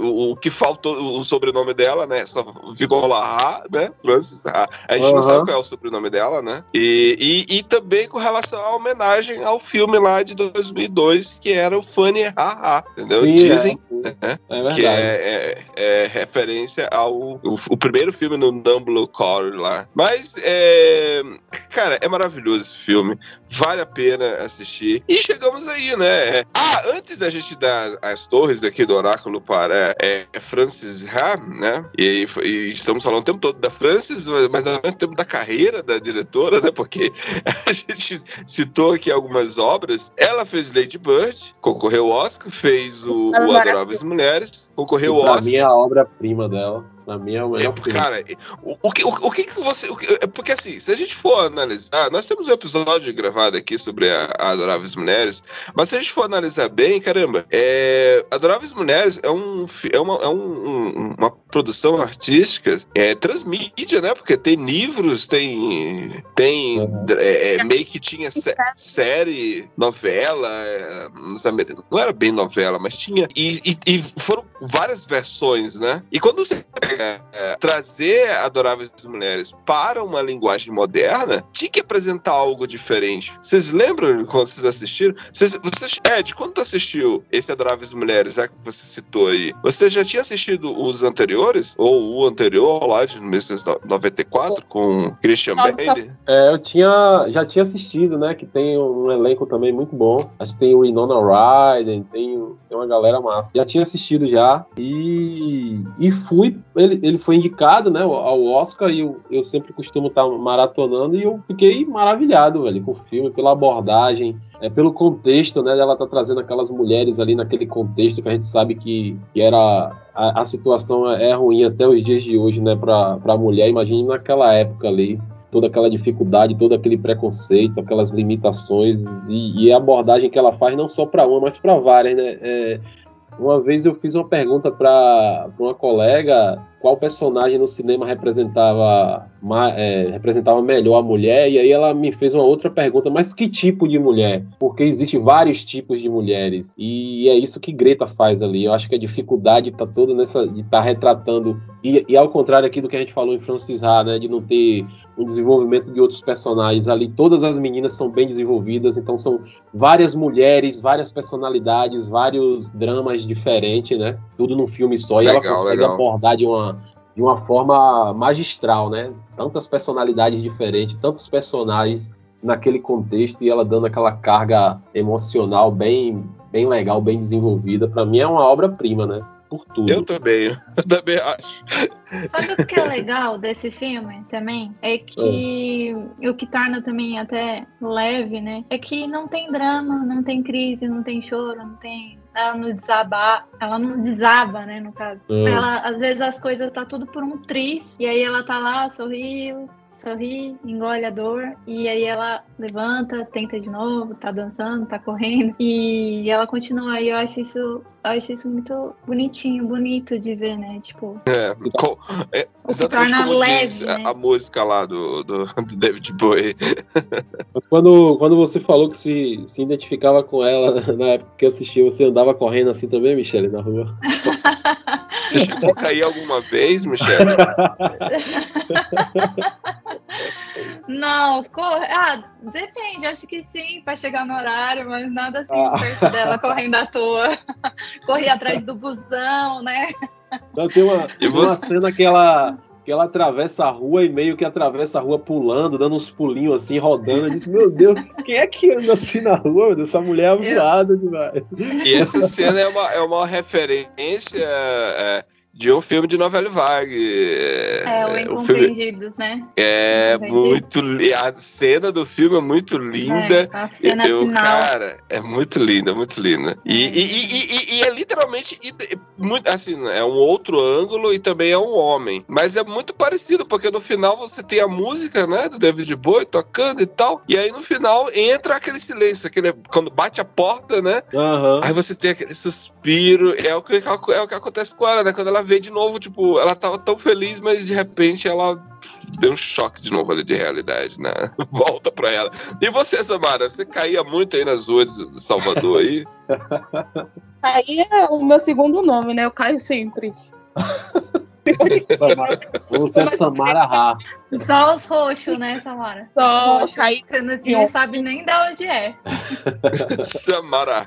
o, o, que faltou, o sobrenome dela, né? Só ficou lá, né? Francis Ha. A gente uhum. não sabe qual é o sobrenome dela, né? E, e, e, também com relação à homenagem ao filme lá de 2002, que era o Funny Ha Ha, entendeu? Sim, Dizem é. Né? É que é, é, é, referência ao o, o, primeiro filme no Dumbledore Core lá. Mas, é, cara, é maravilhoso esse filme. Vale a pena assistir. E chegamos aí, né? Ah, antes da gente dar as torres aqui do Oráculo para para é, é Francis Ha, né? E, e, estamos falando o tempo todo da Francis, mas ao mesmo tempo da carreira da diretora, né? Porque <laughs> a gente citou aqui algumas obras. Ela fez Lady Bird, concorreu ao Oscar, fez o, o Adoráveis Mulheres, concorreu ao Oscar. Pra mim, é a obra-prima dela. Na minha é, cara, o, o, que, o, o que, que você. O que, é porque assim, se a gente for analisar, nós temos um episódio gravado aqui sobre a, a Adoráveis Mulheres, mas se a gente for analisar bem, caramba, é, Adoráveis Mulheres é, um, é, uma, é um, uma produção artística é, transmídia, né? Porque tem livros, tem. Tem. Uhum. É, é, meio que tinha sé, série, novela, é, não era bem novela, mas tinha. E, e, e foram várias versões, né? E quando você é, é, trazer Adoráveis Mulheres para uma linguagem moderna, tinha que apresentar algo diferente. Vocês lembram quando vocês assistiram? Vocês, vocês, Ed, quando tu assistiu esse Adoráveis Mulheres, é que você citou aí, você já tinha assistido os anteriores? Ou o anterior, lá de 1994, com Christian Bale? É, eu tinha, já tinha assistido, né? Que tem um elenco também muito bom. Acho que tem o Inona Ryder, tem, tem uma galera massa. Já tinha assistido já e, e fui ele, ele foi indicado, né, ao Oscar e eu, eu sempre costumo estar maratonando e eu fiquei maravilhado, velho, com o filme, pela abordagem, é, pelo contexto, né, ela tá trazendo aquelas mulheres ali naquele contexto que a gente sabe que, que era a, a situação é ruim até os dias de hoje, né, para a mulher, imagine naquela época ali, toda aquela dificuldade, todo aquele preconceito, aquelas limitações e, e a abordagem que ela faz não só para uma, mas para várias, né? É, uma vez eu fiz uma pergunta para uma colega qual personagem no cinema representava, é, representava melhor a mulher, e aí ela me fez uma outra pergunta, mas que tipo de mulher? Porque existem vários tipos de mulheres, e é isso que Greta faz ali. Eu acho que a dificuldade está toda nessa, de estar tá retratando, e, e, ao contrário aqui do que a gente falou em Francis Ha, né, de não ter um desenvolvimento de outros personagens ali, todas as meninas são bem desenvolvidas, então são várias mulheres, várias personalidades, vários dramas diferentes, né, tudo num filme só, legal, e ela consegue legal. abordar de uma de uma forma magistral, né? Tantas personalidades diferentes, tantos personagens naquele contexto e ela dando aquela carga emocional bem, bem legal, bem desenvolvida. Para mim é uma obra-prima, né? Por tudo. Eu também, eu <laughs> também acho. Sabe o que é legal desse filme também? É que é. o que torna também até leve, né? É que não tem drama, não tem crise, não tem choro, não tem ela não desaba, ela não desaba, né, no caso. É. Ela, às vezes as coisas tá tudo por um triz, e aí ela tá lá, sorriu, sorri, engole a dor e aí ela levanta, tenta de novo, tá dançando, tá correndo e ela continua. E eu acho isso, eu acho isso muito bonitinho, bonito de ver, né? Tipo. É, com, é exatamente como leve, diz né? a, a, música lá do, do, do David Bowie. Mas quando, quando você falou que se, se identificava com ela na época que assistiu, você andava correndo assim também, Michelle, na rua? <laughs> Você chegou a cair alguma vez, Michelle? Não, corre. Ah, depende, acho que sim, para chegar no horário, mas nada assim ah. perto dela correndo à toa. Corri atrás do busão, né? Não, tem uma, tem uma cena que ela, que ela atravessa a rua e meio que atravessa a rua pulando, dando uns pulinhos assim, rodando. Eu disse, meu Deus, quem é que anda assim na rua? Meu Deus, essa mulher é voada demais. E essa cena é uma, é uma referência. É de um filme de novela vague. É, o Incompreendidos, filme, né? É muito. A cena do filme é muito linda. É, a cena eu, final. Cara, é muito linda, muito linda. E, é. e, e, e, é literalmente. muito, assim, é um outro ângulo e também é um homem. Mas é muito parecido, porque no final você tem a música, né, do David Bowie tocando e tal. E aí no final entra aquele silêncio, aquele, quando bate a porta, né? Uhum. Aí você tem aquele suspiro. É o, que, é o que acontece com ela, né? Quando ela vê de novo, tipo, ela tava tão feliz, mas de repente ela deu um choque de novo ali de realidade, né? <laughs> Volta pra ela. E você, Samara, você caía muito aí nas ruas de Salvador aí? <laughs> Aí é o meu segundo nome, né? Eu caio sempre. <laughs> Você é Samara Ha. Só os roxos, né, Samara? Só Roxo. caí. Você não, não sabe nem de onde é. <laughs> Samara.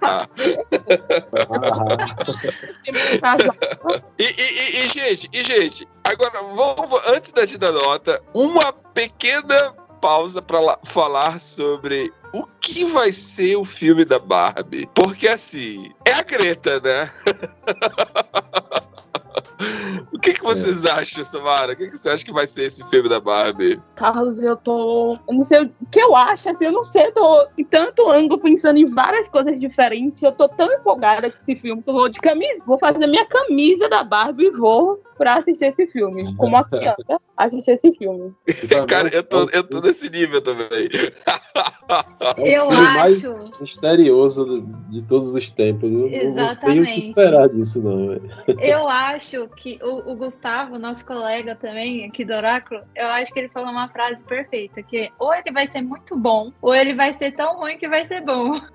E, e- e- e, gente, e gente, agora vamos, antes da gente dar nota, uma pequena pausa para falar sobre o que vai ser o filme da Barbie. Porque assim, é a Greta, né? <laughs> <laughs> o que, que vocês acham, Samara? O que, que você acha que vai ser esse filme da Barbie? Carlos, eu tô. Eu não sei o que eu acho, assim, eu não sei, eu tô em tanto ângulo pensando em várias coisas diferentes. Eu tô tão empolgada com esse filme que eu vou de camisa. Vou fazer minha camisa da Barbie e vou pra assistir esse filme. Como uma criança, <laughs> assistir esse filme. <laughs> Cara, eu tô, eu tô nesse nível também. Eu o filme mais acho. misterioso de, todos os tempos. Eu não sei o que Exatamente. esperar disso, não. velho. Eu acho que o, o Gustavo, nosso colega também aqui do Oráculo, eu acho que ele falou uma frase perfeita, que é, ou ele vai ser muito bom, ou ele vai ser tão ruim que vai ser bom. <laughs>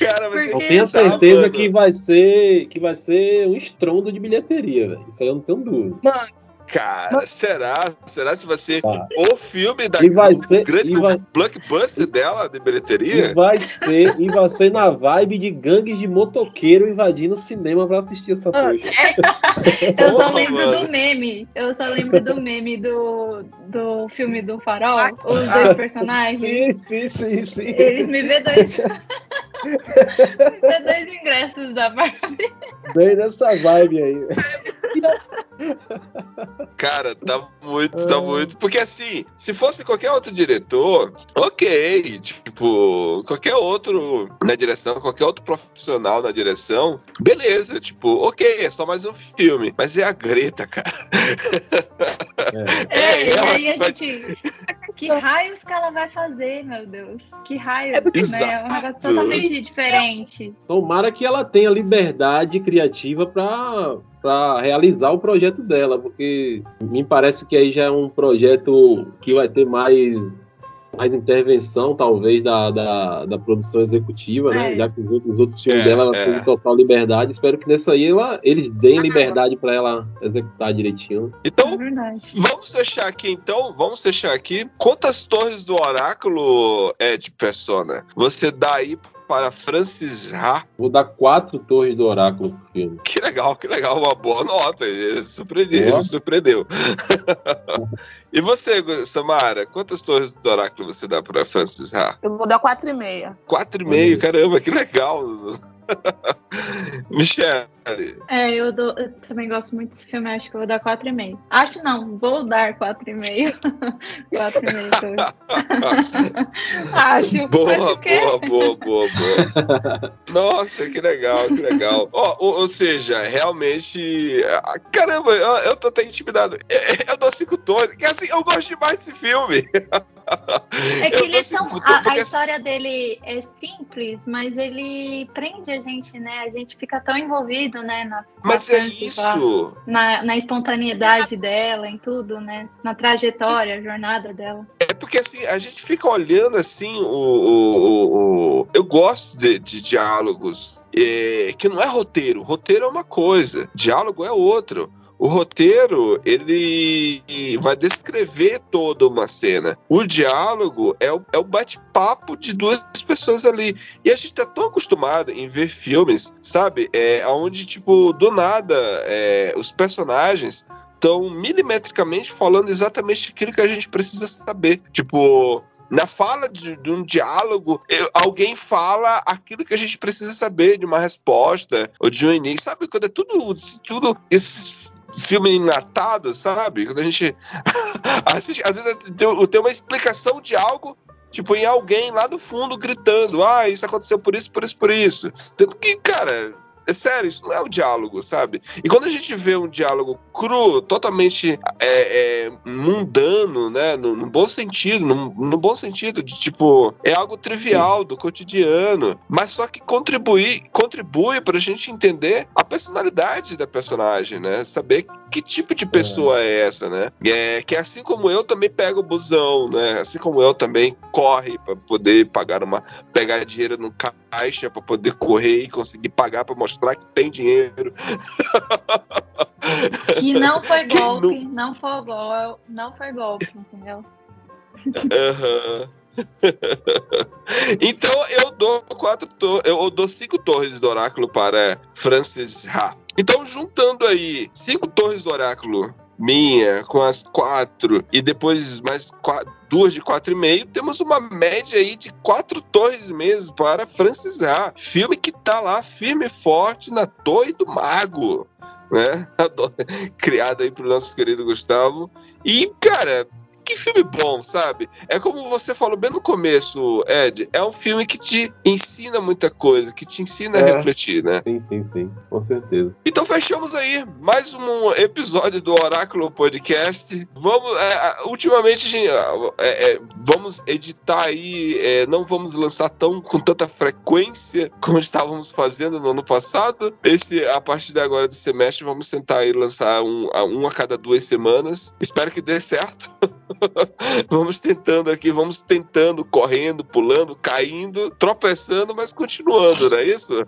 Cara, mas Eu Porque- tenho Tá, certeza que vai ser que vai ser um estrondo de bilheteria, velho. Isso aí eu não tenho dúvida. Mano, Cara, será? Será se vai ser Tá. o filme da E ser- grande e vai- blockbuster dela de E bilheteria? vai ser, e vai ser na vibe de gangues de motoqueiro invadindo o cinema pra assistir essa Ah, coisa. Eu só lembro mano. do meme. Eu só lembro do meme do, do filme do Farol, os Ah, dois personagens. Sim, sim, sim, sim. Eles me vê dois. <laughs> me vê dois ingressos da Barbie. Bem nessa vibe aí. Cara, tá muito, tá muito. Porque assim, se fosse qualquer outro diretor, ok. Tipo, qualquer outro na direção, qualquer outro profissional na direção, beleza. Tipo, ok, é só mais um filme. Mas é a Greta, cara. É, <laughs> e ela aí a gente. Que raios que ela vai fazer, meu Deus? Que raios, É né? É um negócio totalmente diferente. Tomara que ela tenha liberdade criativa pra para realizar o projeto dela, porque me parece que aí já é um projeto que vai ter mais mais intervenção, talvez, da, da, da produção executiva, né? É. Já que os outros, os outros filmes É, dela ela é. tem total liberdade. Espero que nessa aí ela, eles deem liberdade para ela executar direitinho. É Então, verdade. Vamos fechar aqui então, vamos fechar aqui. Quantas torres do oráculo é de persona? Você dá aí para Francis Ha? Vou dar quatro torres do oráculo pro filme. Que legal, que legal, uma boa nota. Ele Surpreendeu, ele surpreendeu. <laughs> e você, Samara, quantas torres do oráculo você dá para Francis Ha? eu vou dar 4,5. Quatro e meio, caramba, que legal. <laughs> Michelle, É, eu, dou, eu também gosto muito desse filme, acho que eu vou dar 4,5. Acho não, vou dar 4,5. 4,5. <laughs> <laughs> acho. Boa, acho que é. boa, boa, boa, boa. Nossa, que legal, que legal. Ó, ou, ou seja, realmente. ah, Caramba, eu, eu tô até intimidado. Eu, eu dou cinco torres. Que assim, eu gosto demais desse filme. É que Eu ele dou é a, a porque história dele é simples, mas ele prende a gente, né? A gente fica tão envolvido, né? Na, Mas na é isso. Na, na espontaneidade dela, em tudo, né? Na trajetória, a jornada dela. É porque assim, a gente fica olhando assim, o. o- o- o- Eu gosto de, de diálogos é, que não é roteiro. Roteiro é uma coisa, diálogo é outro. O roteiro, ele vai descrever toda uma cena. O diálogo é o, é o bate-papo de duas pessoas ali. E a gente tá tão acostumado em ver filmes, sabe? É, onde, tipo, do nada, é, os personagens estão milimetricamente falando exatamente aquilo que a gente precisa saber. Tipo, na fala de, de um diálogo, eu- alguém fala aquilo que a gente precisa saber de uma resposta ou de um início. Sabe? Quando é tudo, tudo esses filmes enlatados, sabe? Quando a gente <laughs> assiste, às vezes tem uma explicação de algo. Tipo, em alguém lá no fundo gritando: Ah, isso aconteceu por isso, por isso, por isso. Tanto que, cara, é sério, isso não é um diálogo, sabe? E quando a gente vê um diálogo cru, totalmente é, é, mundano, né? No, no bom sentido, no, no, bom sentido, de tipo, é algo trivial do cotidiano, mas só que contribui, contribui pra gente entender a personalidade da personagem, né? Saber que tipo de pessoa é, é essa, né? É, que assim como eu também pego o busão, né? Assim como eu também corre para poder pagar uma pegar dinheiro no caixa para poder correr e conseguir pagar para mostrar que tem dinheiro. <laughs> Que não foi golpe, não... não foi golpe, não foi golpe, entendeu? Uhum. <laughs> então eu dou quatro eu dou cinco torres do oráculo para Francis Ha. Então juntando aí cinco torres do oráculo minha com as quatro e depois mais quatro, duas de quatro e meio, temos uma média aí de quatro torres mesmo para Francis Ha. Filme que tá lá firme e forte na Torre do Mago. Né? <laughs> Criado aí pro nosso querido Gustavo. E, cara, que filme bom, sabe? É como você falou bem no começo, Ed, é um filme que te ensina muita coisa, que te ensina é. a refletir, né? Sim, sim, sim, com certeza. Então fechamos aí mais um episódio do Oráculo Podcast. Vamos, é, ultimamente, gente, é, é, vamos editar aí, é, não vamos lançar tão com tanta frequência como estávamos fazendo no ano passado. Esse, a partir de agora do semestre, vamos tentar aí lançar um, um a cada duas semanas. Espero que dê certo. <laughs> <laughs> vamos tentando aqui, vamos tentando, correndo, pulando, caindo, tropeçando, mas continuando, não é isso? <laughs>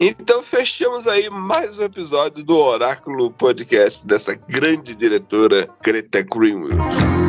então fechamos aí mais um episódio do Oráculo Podcast dessa grande diretora Greta Greenwood.